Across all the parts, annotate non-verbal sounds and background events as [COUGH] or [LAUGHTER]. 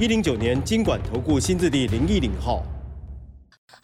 一零九年经管投顾新字第零一零号。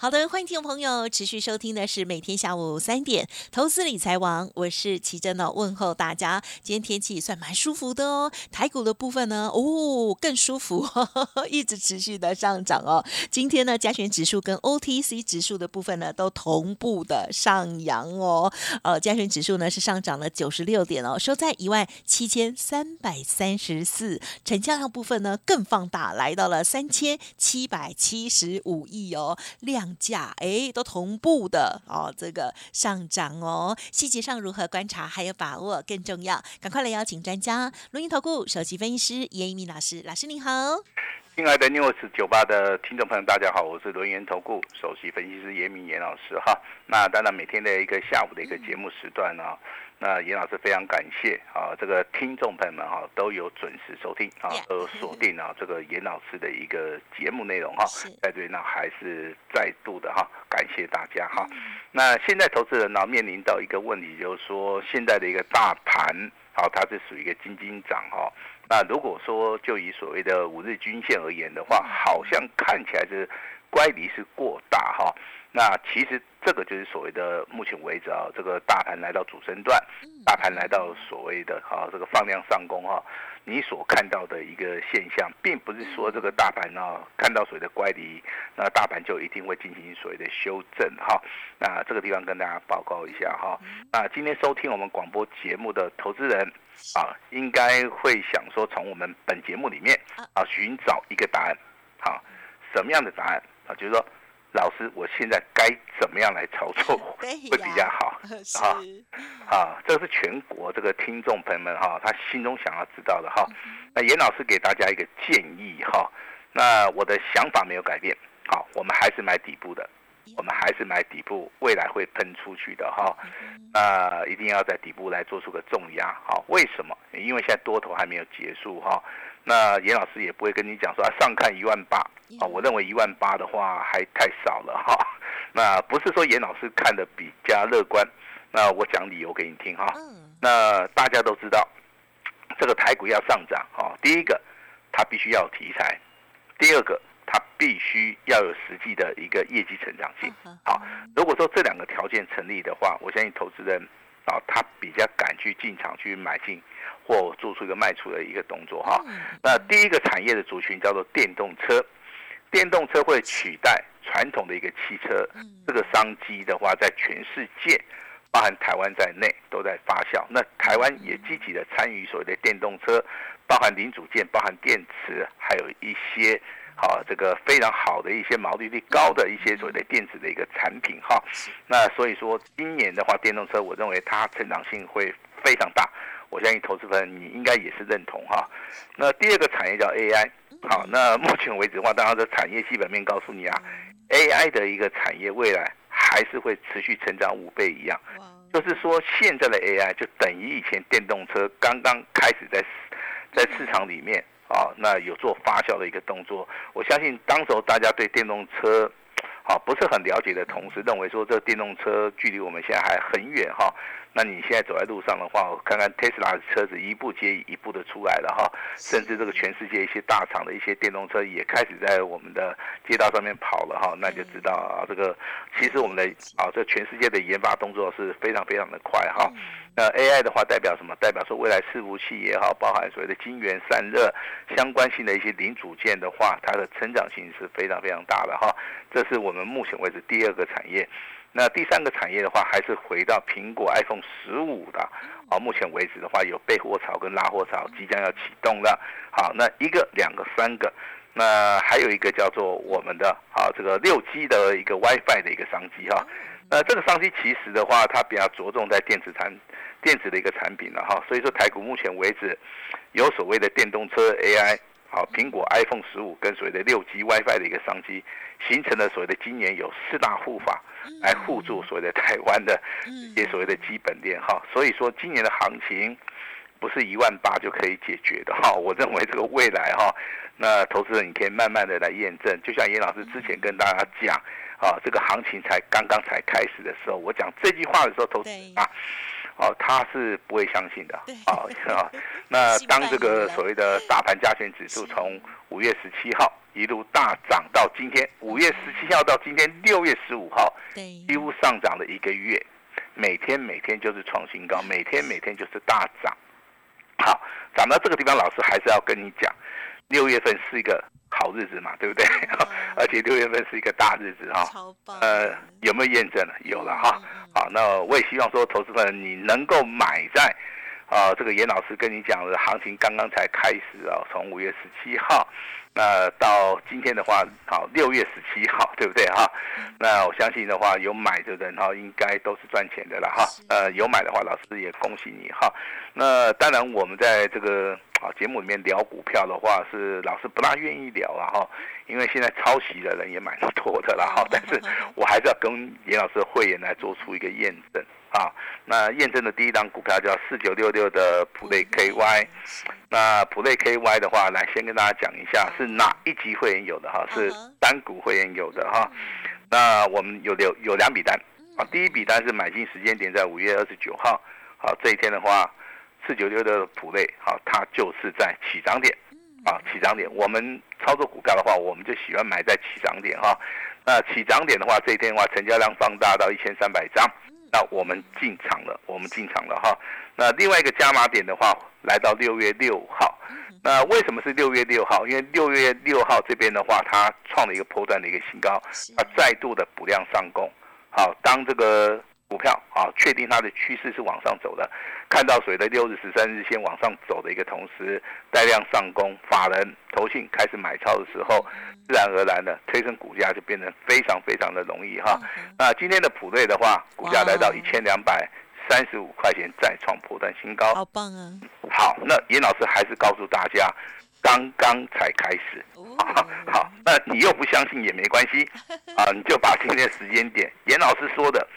好的，欢迎听众朋友持续收听的是每天下午三点投资理财王，我是奇珍的问候大家。今天天气算蛮舒服的哦，台股的部分呢，哦更舒服，[LAUGHS] 一直持续的上涨哦。今天呢，加权指数跟 OTC 指数的部分呢，都同步的上扬哦。呃，加权指数呢是上涨了九十六点哦，收在一万七千三百三十四，成交量部分呢更放大，来到了三千七百七十五亿哦，量。价哎，都同步的哦，这个上涨哦，细节上如何观察还有把握更重要，赶快来邀请专家，录音投顾首席分析师严一鸣老师，老师您好，亲爱的 news 酒吧的听众朋友，大家好，我是轮源投顾首席分析师严明严老师哈，那当然每天的一个下午的一个节目时段呢。那严老师非常感谢啊，这个听众朋友们哈都有准时收听啊，都锁定啊这个严老师的一个节目内容哈。在这里呢，还是再度的哈感谢大家哈。那现在投资人呢面临到一个问题，就是说现在的一个大盘好，它是属于一个金金涨哈。那如果说就以所谓的五日均线而言的话，好像看起来是乖离是过大哈。那其实这个就是所谓的目前为止啊，这个大盘来到主升段，大盘来到所谓的哈这个放量上攻哈，你所看到的一个现象，并不是说这个大盘呢看到所谓的乖离，那大盘就一定会进行所谓的修正哈。那这个地方跟大家报告一下哈。那今天收听我们广播节目的投资人啊，应该会想说从我们本节目里面啊寻找一个答案，好，什么样的答案啊？就是说。老师，我现在该怎么样来操作 [LAUGHS] 会比较好？[LAUGHS] 啊，啊，这是全国这个听众朋友们哈，他心中想要知道的哈。那严老师给大家一个建议哈，那我的想法没有改变，好，我们还是买底部的，我们还是买底部，未来会喷出去的哈。那一定要在底部来做出个重压，好，为什么？因为现在多头还没有结束哈。那严老师也不会跟你讲说啊，上看一万八啊，我认为一万八的话还太少了哈。[LAUGHS] 那不是说严老师看的比较乐观，那我讲理由给你听哈。那大家都知道，这个台股要上涨哈，第一个它必须要有题材，第二个它必须要有实际的一个业绩成长性。好，如果说这两个条件成立的话，我相信投资人啊，他比较敢去进场去买进。或做出一个卖出的一个动作哈，那第一个产业的族群叫做电动车，电动车会取代传统的一个汽车，这个商机的话，在全世界，包含台湾在内都在发酵。那台湾也积极的参与所谓的电动车，包含零组件、包含电池，还有一些好这个非常好的一些毛利率高的一些所谓的电子的一个产品哈。那所以说今年的话，电动车我认为它成长性会非常大。我相信投资人你应该也是认同哈。那第二个产业叫 AI，好，那目前为止的话，当然这产业基本面告诉你啊，AI 的一个产业未来还是会持续成长五倍一样。就是说现在的 AI 就等于以前电动车刚刚开始在在市场里面啊，那有做发酵的一个动作。我相信当时候大家对电动车。啊，不是很了解的同时，认为说这电动车距离我们现在还很远哈。那你现在走在路上的话，看看特斯拉的车子一步接一步的出来了哈，甚至这个全世界一些大厂的一些电动车也开始在我们的街道上面跑了哈，那就知道啊，这个其实我们的啊，这全世界的研发动作是非常非常的快哈。那 AI 的话代表什么？代表说未来伺服器也好，包含所谓的晶圆散热相关性的一些零组件的话，它的成长性是非常非常大的哈。这是我们目前为止第二个产业。那第三个产业的话，还是回到苹果 iPhone 十五的啊。目前为止的话，有备货潮跟拉货潮即将要启动了。好，那一个、两个、三个，那还有一个叫做我们的啊这个六 G 的一个 WiFi 的一个商机哈。那这个商机其实的话，它比较着重在电子产。电子的一个产品了哈，所以说台股目前为止有所谓的电动车 AI 好，苹果 iPhone 十五跟所谓的六 G WiFi 的一个商机，形成了所谓的今年有四大护法来护住所谓的台湾的一些所谓的基本链哈。所以说今年的行情不是一万八就可以解决的哈。[LAUGHS] 我认为这个未来哈，那投资人你可以慢慢的来验证。就像严老师之前跟大家讲啊，这个行情才刚刚才开始的时候，我讲这句话的时候，投资啊。哦，他是不会相信的。啊啊，[LAUGHS] 那当这个所谓的大盘加权指数从五月十七号一路大涨到今天五月十七号到今天六月十五号，几乎上涨了一个月，每天每天就是创新高，每天每天就是大涨。好，涨到这个地方，老师还是要跟你讲，六月份是一个。好日子嘛，对不对？[LAUGHS] 而且六月份是一个大日子哈。呃，有没有验证了？有了哈。好，那我也希望说，投资人你能够买在啊，这个严老师跟你讲的行情刚刚才开始啊，从五月十七号，那到今天的话，好，六月十七号，对不对哈？那我相信的话，有买的人哈，应该都是赚钱的了哈。呃，有买的话，老师也恭喜你哈。那当然，我们在这个。啊，节目里面聊股票的话，是老师不大愿意聊啊哈，因为现在抄袭的人也蛮多的了哈。[LAUGHS] 但是我还是要跟严老师的会员来做出一个验证啊。那验证的第一档股票叫四九六六的普雷 KY，那普雷 KY 的话，来先跟大家讲一下是哪一级会员有的哈，是单股会员有的哈。那我们有有有两笔单啊，第一笔单是买进时间点在五月二十九号，好这一天的话。四九六的普类，好，它就是在起涨点，啊，起涨点。我们操作股票的话，我们就喜欢买在起涨点哈。那起涨点的话，这一天的话，成交量放大到一千三百张，那我们进场了，我们进场了哈。那另外一个加码点的话，来到六月六号。那为什么是六月六号？因为六月六号这边的话，它创了一个波段的一个新高，它再度的补量上攻。好，当这个。股票啊，确定它的趋势是往上走的，看到水的六日、十三日线往上走的一个同时，带量上攻，法人投信开始买超的时候，自然而然的推升股价就变得非常非常的容易哈。那今天的普瑞的话，股价来到一千两百三十五块钱，再创破断新高，好棒啊！好，那严老师还是告诉大家，刚刚才开始。[LAUGHS] 好，那你又不相信也没关系啊，你就把今天的时间点，严老师说的。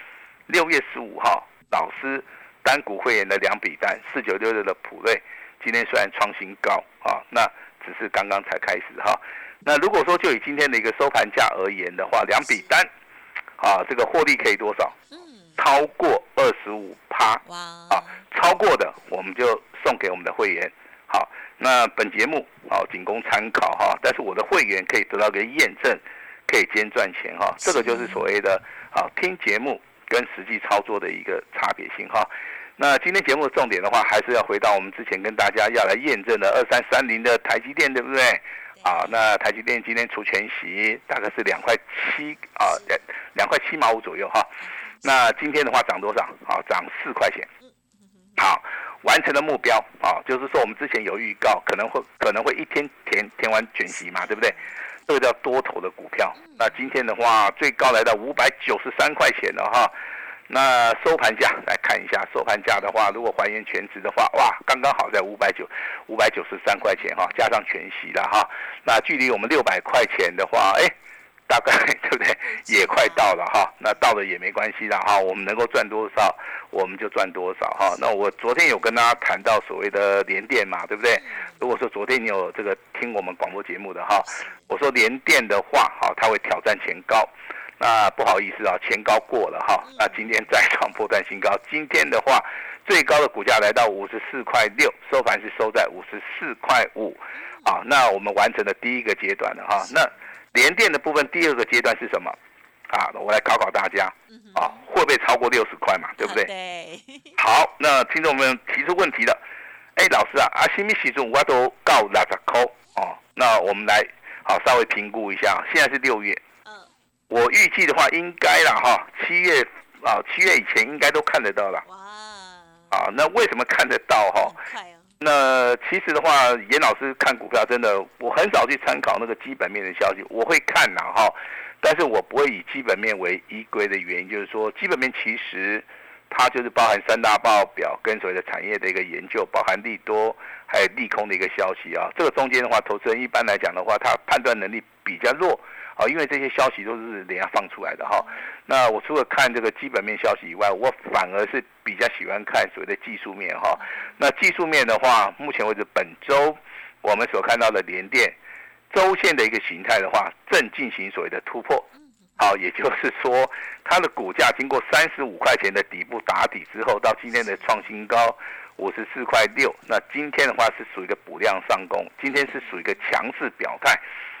六月十五号，老师单股会员的两笔单，四九六六的普瑞，今天虽然创新高啊，那只是刚刚才开始哈。那如果说就以今天的一个收盘价而言的话，两笔单，啊，这个获利可以多少？嗯，超过二十五趴。哇！啊，超过的我们就送给我们的会员。好，那本节目啊仅供参考哈，但是我的会员可以得到个验证，可以兼赚钱哈。这个就是所谓的啊听节目。跟实际操作的一个差别性哈，那今天节目的重点的话，还是要回到我们之前跟大家要来验证的二三三零的台积电，对不对？啊，那台积电今天除全息大概是两块七啊，两两块七毛五左右哈。那今天的话涨多少？啊，涨四块钱。好，完成了目标啊，就是说我们之前有预告，可能会可能会一天填填完全息嘛，对不对？这个叫多头的股票。那今天的话，最高来到五百九十三块钱了哈。那收盘价来看一下，收盘价的话，如果还原全值的话，哇，刚刚好在五百九五百九十三块钱哈，加上全息了哈。那距离我们六百块钱的话，哎。大概对不对？也快到了哈，那到了也没关系的哈，我们能够赚多少，我们就赚多少哈。那我昨天有跟大家谈到所谓的连电嘛，对不对？如果说昨天你有这个听我们广播节目的哈，我说连电的话，哈，它会挑战前高。那不好意思啊，前高过了哈。那今天再创破断新高，今天的话，最高的股价来到五十四块六，收盘是收在五十四块五。啊，那我们完成了第一个阶段了哈。那连电的部分，第二个阶段是什么？啊，我来考考大家，啊，会不会超过六十块嘛？对不对？对。好，那听众们提出问题了，哎，老师啊，啊，新米喜中我都告六十扣哦。那我们来好稍微评估一下，现在是六月，嗯，我预计的话应该了哈，七月啊，七月以前应该都看得到了。哇。啊，那为什么看得到哈？那其实的话，严老师看股票真的，我很少去参考那个基本面的消息，我会看呐哈，但是我不会以基本面为依归的原因，就是说基本面其实它就是包含三大报表跟所谓的产业的一个研究，包含利多还有利空的一个消息啊。这个中间的话，投资人一般来讲的话，他判断能力比较弱啊，因为这些消息都是人家放出来的哈。那我除了看这个基本面消息以外，我反而是比较喜欢看所谓的技术面哈。那技术面的话，目前为止本周我们所看到的连电周线的一个形态的话，正进行所谓的突破。好，也就是说，它的股价经过三十五块钱的底部打底之后，到今天的创新高五十四块六。那今天的话是属于一个补量上攻，今天是属于一个强势表态。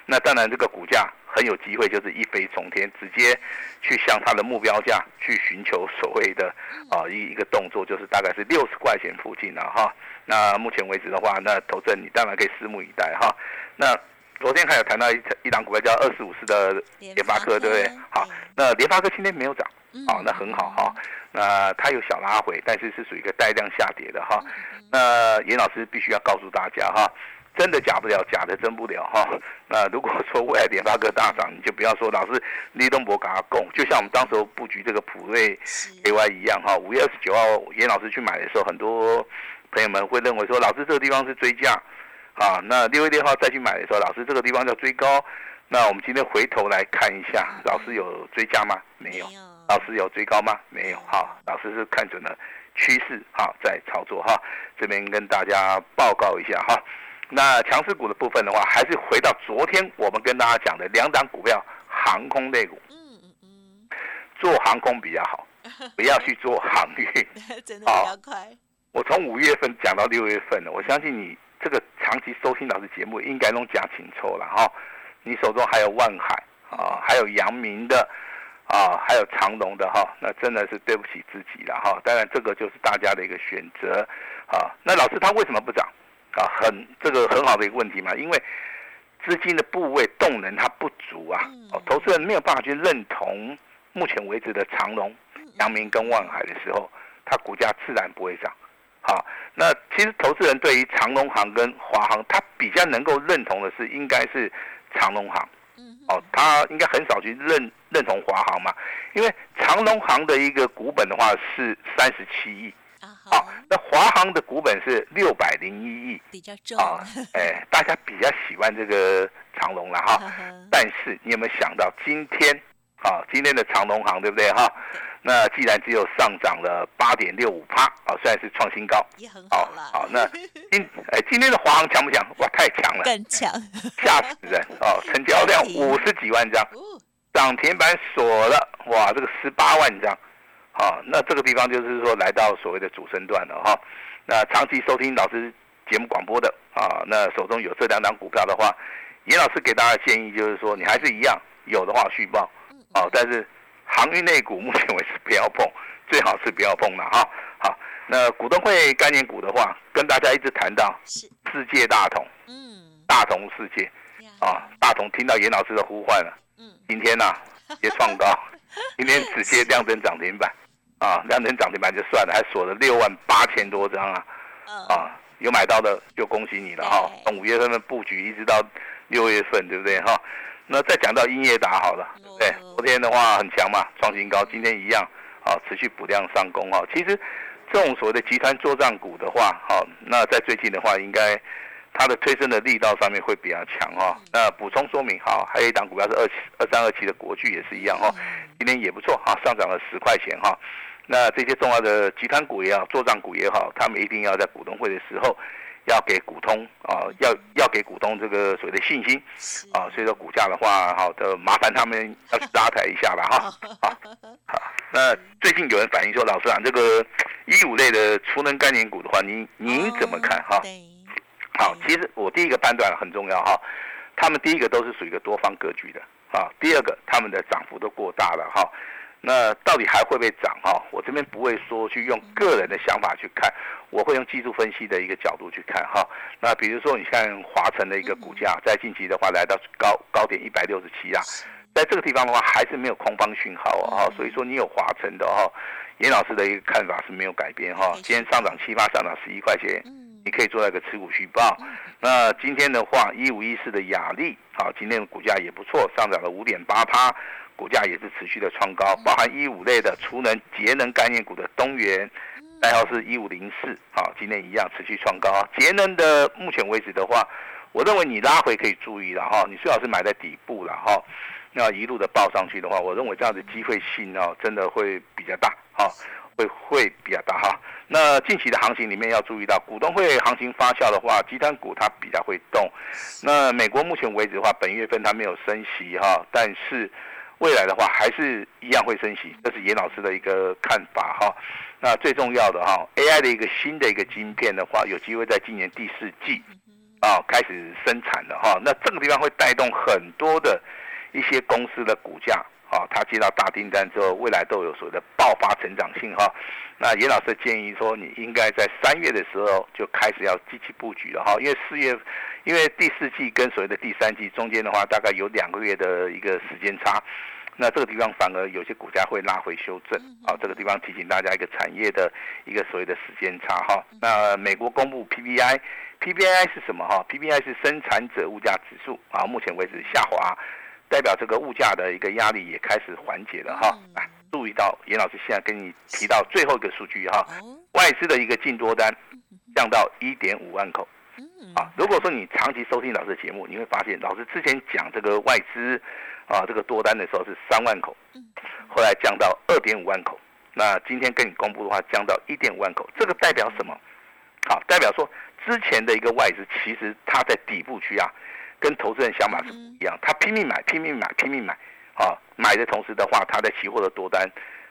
那当然，这个股价很有机会就是一飞冲天，直接去向它的目标价去寻求所谓的啊一一个动作，就是大概是六十块钱附近了哈。那目前为止的话，那投资人你当然可以拭目以待哈。那昨天还有谈到一一档股票叫二四五四的联发科，对不对？好，那联发科今天没有涨，好，那很好哈。那它有小拉回，但是是属于一个带量下跌的哈。那严老师必须要告诉大家哈，真的假不了，假的真不了哈。[LAUGHS] 那如果说未来联发科大涨，你就不要说老师李东博给他供，就像我们当时候布局这个普瑞 A Y 一样哈。五月二十九号严老师去买的时候，很多朋友们会认为说，老师这个地方是追价。啊，那六月六号再去买的时候，老师这个地方叫追高。那我们今天回头来看一下，老师有追加吗？没有。老师有追高吗？没有。好，老师是看准了趋势，好在操作哈。这边跟大家报告一下哈。那强势股的部分的话，还是回到昨天我们跟大家讲的两档股票，航空类股。嗯嗯嗯。做航空比较好，[LAUGHS] 不要去做航运。[LAUGHS] 真的比较快。我从五月份讲到六月份了，我相信你。这个长期收听老师节目，应该弄假情抽了哈。你手中还有万海啊，还有阳明的啊，还有长隆的哈，那真的是对不起自己了哈。当然，这个就是大家的一个选择啊。那老师他为什么不涨啊？很这个很好的一个问题嘛，因为资金的部位动能它不足啊。哦，投资人没有办法去认同目前为止的长隆、阳明跟万海的时候，它股价自然不会涨。好，那其实投资人对于长隆行跟华航，他比较能够认同的是，应该是长隆行。嗯，哦，他应该很少去认认同华航嘛，因为长隆行的一个股本的话是三十七亿。啊，好，那华航的股本是六百零一亿，比较重。啊。[LAUGHS] 哎，大家比较喜欢这个长隆了哈。但是你有没有想到今天？啊，今天的长隆行对不对哈？那既然只有上涨了八点六五趴，啊，虽然是创新高，也很好了。好，那今哎今天的华航强不强？哇，太强了，更强，吓死人。哦！[LAUGHS] 成交量五十几万张，涨停板锁了，哇，这个十八万张，好，那这个地方就是说来到所谓的主升段了哈。那长期收听老师节目广播的啊，那手中有这两档股票的话，严老师给大家建议就是说，你还是一样有的话续报，哦，但是。航运类股目前为止不要碰，最好是不要碰了哈。好，那股东会概念股的话，跟大家一直谈到世界大同，嗯，大同世界，啊，大同听到严老师的呼唤了，嗯，今天呢也创高，[LAUGHS] 今天直接亮灯涨停板，啊，两天涨停板就算了，还锁了六万八千多张啊，啊，有买到的就恭喜你了哈。从五月份的布局一直到六月份，对不对哈？那再讲到英业达好了，对，昨天的话很强嘛，创新高，今天一样，啊，持续补量上攻哈。其实这种所谓的集团作战股的话，好，那在最近的话，应该它的推升的力道上面会比较强哈。那补充说明好，还有一档股票是二七二三二七的国巨也是一样哈，今天也不错哈，上涨了十块钱哈。那这些重要的集团股也好，做账股也好，他们一定要在股东会的时候。要给股东啊，要要给股东这个所谓的信心啊，所以说股价的话，好的麻烦他们要去拉抬一下了哈。[LAUGHS] 好，好，那最近有人反映说，老师啊，这个一五类的储能概念股的话，您您怎么看哈？好，其实我第一个判断很重要哈，他们第一个都是属于一个多方格局的啊，第二个他们的涨幅都过大了哈。那到底还会不会涨哈？我这边不会说去用个人的想法去看，我会用技术分析的一个角度去看哈。那比如说你看华晨的一个股价，在近期的话来到高高点一百六十七啊，在这个地方的话还是没有空方讯号啊，所以说你有华晨的哈，严老师的一个看法是没有改变哈。今天上涨七八，上涨十一块钱，你可以做那个持股续报。那今天的话，一五一四的雅力，好，今天的股价也不错，上涨了五点八趴。股价也是持续的创高，包含一五类的储能节能概念股的东元，代号是一五零四，好，今天一样持续创高。节能的目前为止的话，我认为你拉回可以注意了哈，你最好是买在底部了哈，那一路的报上去的话，我认为这样的机会性哦，真的会比较大哈。会会比较大哈，那近期的行情里面要注意到，股东会行情发酵的话，集团股它比较会动。那美国目前为止的话，本月份它没有升息哈，但是未来的话还是一样会升息，这是严老师的一个看法哈。那最重要的哈，AI 的一个新的一个晶片的话，有机会在今年第四季啊开始生产的哈，那这个地方会带动很多的一些公司的股价。啊，他接到大订单之后，未来都有所谓的爆发成长性哈。那严老师建议说，你应该在三月的时候就开始要积极布局了哈，因为四月，因为第四季跟所谓的第三季中间的话，大概有两个月的一个时间差，那这个地方反而有些股价会拉回修正。啊，这个地方提醒大家一个产业的一个所谓的时间差哈。那美国公布 PPI，PPI 是什么哈？PPI 是生产者物价指数啊，目前为止下滑。代表这个物价的一个压力也开始缓解了哈，来注意到严老师现在跟你提到最后一个数据哈，外资的一个净多单降到一点五万口，啊，如果说你长期收听老师的节目，你会发现老师之前讲这个外资啊这个多单的时候是三万口，后来降到二点五万口，那今天跟你公布的话降到一点五万口，这个代表什么？好，代表说之前的一个外资其实它在底部区啊。跟投资人想法是不一样，他拼命买，拼命买，拼命买，啊，买的同时的话，他在期货的多单，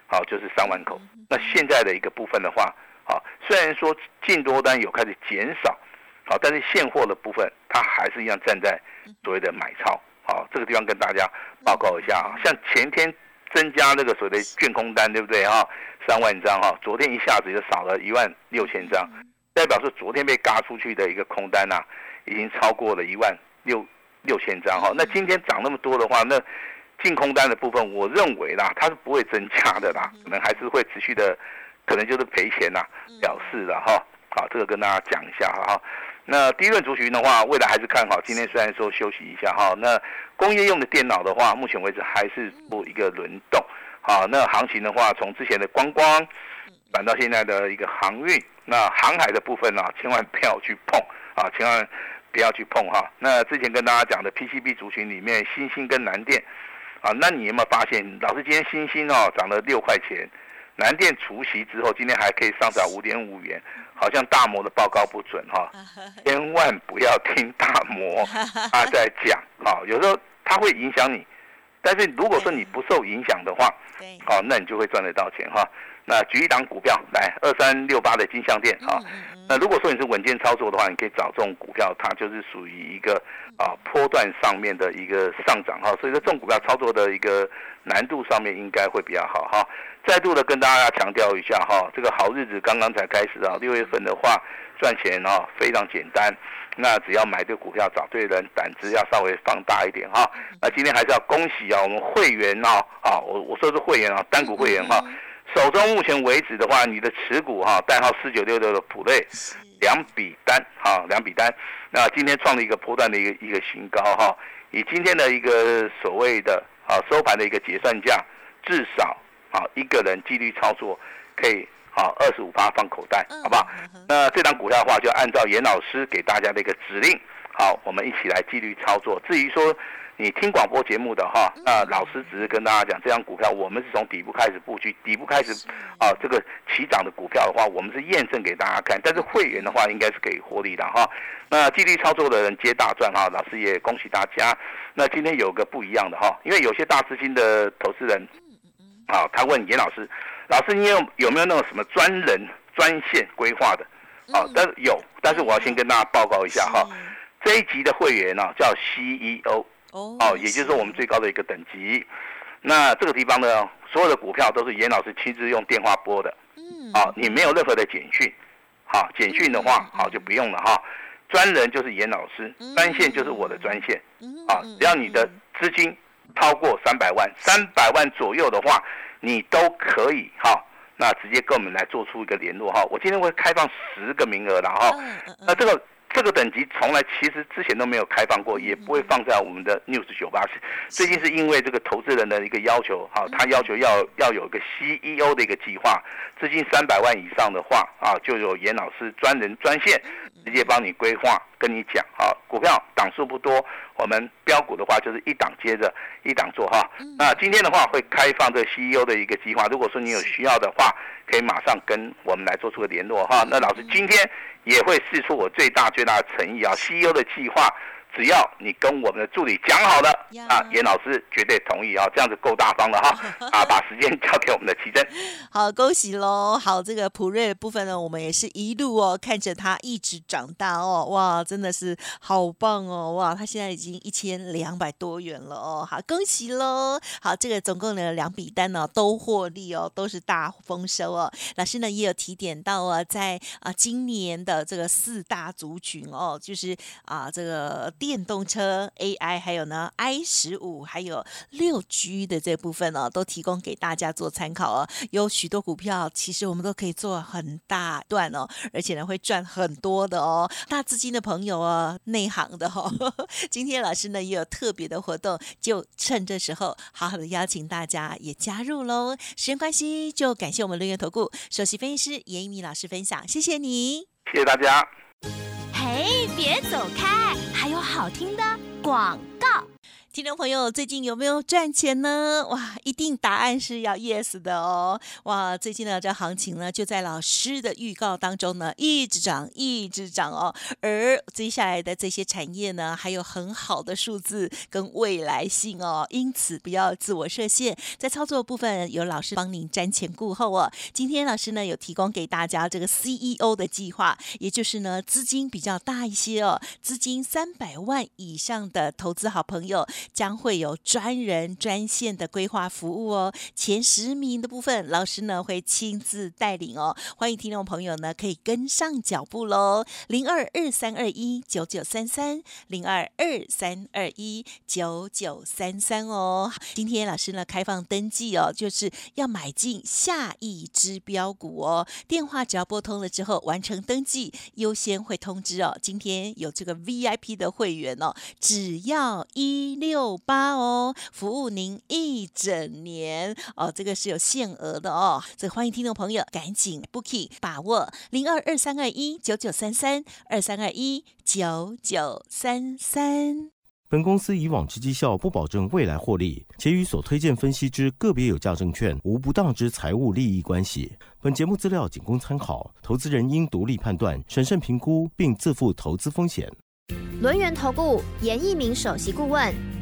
好就是三万口。那现在的一个部分的话，啊，虽然说净多单有开始减少，好，但是现货的部分，它还是一样站在所谓的买超。好，这个地方跟大家报告一下啊，像前天增加那个所谓的卷空单，对不对啊？三万张哈，昨天一下子就少了一万六千张，代表是昨天被嘎出去的一个空单呐，已经超过了一万。六六千张哈，那今天涨那么多的话，那净空单的部分，我认为啦，它是不会增加的啦，可能还是会持续的，可能就是赔钱啦，表示的哈。好，这个跟大家讲一下哈。那第一轮族群的话，未来还是看好。今天虽然说休息一下哈，那工业用的电脑的话，目前为止还是做一个轮动。好，那行情的话，从之前的观光转到现在的一个航运，那航海的部分呢，千万不要去碰啊，千万。不要去碰哈。那之前跟大家讲的 PCB 族群里面，星星跟南电，啊，那你有没有发现，老师今天星星哦涨了六块钱，南电除息之后，今天还可以上涨五点五元，好像大摩的报告不准哈，[LAUGHS] 千万不要听大摩 [LAUGHS] 他在讲啊，有时候它会影响你，但是如果说你不受影响的话，好，那你就会赚得到钱哈。那举一档股票来，二三六八的金项店啊。那如果说你是稳健操作的话，你可以找这种股票，它就是属于一个啊波段上面的一个上涨哈。所以说这种股票操作的一个难度上面应该会比较好哈。再度的跟大家强调一下哈，这个好日子刚刚才开始啊。六月份的话赚钱啊非常简单，那只要买对股票，找对人，胆子要稍微放大一点哈。那今天还是要恭喜啊，我们会员啊啊，我我说是会员啊，单股会员哈。手中目前为止的话，你的持股哈，代号四九六六的普瑞，两笔单哈，两笔单，那今天创了一个波段的一个一个新高哈，以今天的一个所谓的啊收盘的一个结算价，至少啊一个人纪律操作可以啊二十五八放口袋，好不好？那这张股票的话，就按照严老师给大家的一个指令，好，我们一起来纪律操作。至于说。你听广播节目的哈，那老师只是跟大家讲，这张股票我们是从底部开始布局，底部开始啊，这个起涨的股票的话，我们是验证给大家看。但是会员的话，应该是可以获利的哈。那纪律操作的人接大赚哈，老师也恭喜大家。那今天有个不一样的哈，因为有些大资金的投资人，啊，他问严老师，老师你有有没有那种什么专人专线规划的？啊，但是有，但是我要先跟大家报告一下哈，这一集的会员呢叫 CEO。哦，也就是说我们最高的一个等级，那这个地方呢，所有的股票都是严老师亲自用电话拨的，嗯，啊，你没有任何的简讯，好，简讯的话，好就不用了哈，专人就是严老师，专线就是我的专线，啊，只要你的资金超过三百万，三百万左右的话，你都可以哈，那直接跟我们来做出一个联络哈，我今天会开放十个名额的哈，那这个。这个等级从来其实之前都没有开放过，也不会放在我们的 News 九八。最近是因为这个投资人的一个要求，好，他要求要要有一个 CEO 的一个计划，资金三百万以上的话啊，就有严老师专人专线直接帮你规划，跟你讲啊，股票档数不多，我们标股的话就是一档接着一档做哈。那今天的话会开放这个 CEO 的一个计划，如果说你有需要的话，可以马上跟我们来做出个联络哈。那老师今天。也会试出我最大最大的诚意啊！CEO 的计划。只要你跟我们的助理讲好了啊，严老师绝对同意啊，这样子够大方了哈 [LAUGHS] 啊，把时间交给我们的奇珍。[LAUGHS] 好，恭喜喽！好，这个普瑞的部分呢，我们也是一路哦，看着他一直长大哦，哇，真的是好棒哦，哇，他现在已经一千两百多元了哦，好，恭喜喽！好，这个总共的两笔单呢都获利哦，都是大丰收哦。老师呢也有提点到啊，在啊今年的这个四大族群哦，就是啊这个。电动车 AI 还有呢 i 十五还有六 G 的这部分呢，都提供给大家做参考哦。有许多股票，其实我们都可以做很大段哦，而且呢会赚很多的哦。大资金的朋友哦，内行的哈，[LAUGHS] 今天老师呢也有特别的活动，就趁这时候好好的邀请大家也加入喽。时间关系，就感谢我们乐源投顾首席分析师严一米老师分享，谢谢你，谢谢大家。哎，别走开，还有好听的广告。听众朋友，最近有没有赚钱呢？哇，一定答案是要 yes 的哦！哇，最近呢这行情呢，就在老师的预告当中呢，一直涨，一直涨哦。而接下来的这些产业呢，还有很好的数字跟未来性哦，因此不要自我设限，在操作部分有老师帮您瞻前顾后哦。今天老师呢有提供给大家这个 CEO 的计划，也就是呢资金比较大一些哦，资金三百万以上的投资好朋友。将会有专人专线的规划服务哦，前十名的部分，老师呢会亲自带领哦。欢迎听众朋友呢可以跟上脚步喽，零二二三二一九九三三，零二二三二一九九三三哦。今天老师呢开放登记哦，就是要买进下一支标股哦。电话只要拨通了之后完成登记，优先会通知哦。今天有这个 VIP 的会员哦，只要一六。六八哦，服务您一整年哦，这个是有限额的哦，所以欢迎听众朋友赶紧 booking 把握零二二三二一九九三三二三二一九九三三。本公司以往之绩效不保证未来获利，且与所推荐分析之个别有价证券无不当之财务利益关系。本节目资料仅供参考，投资人应独立判断、审慎评估，并自负投资风险。轮源投顾严一鸣首席顾问。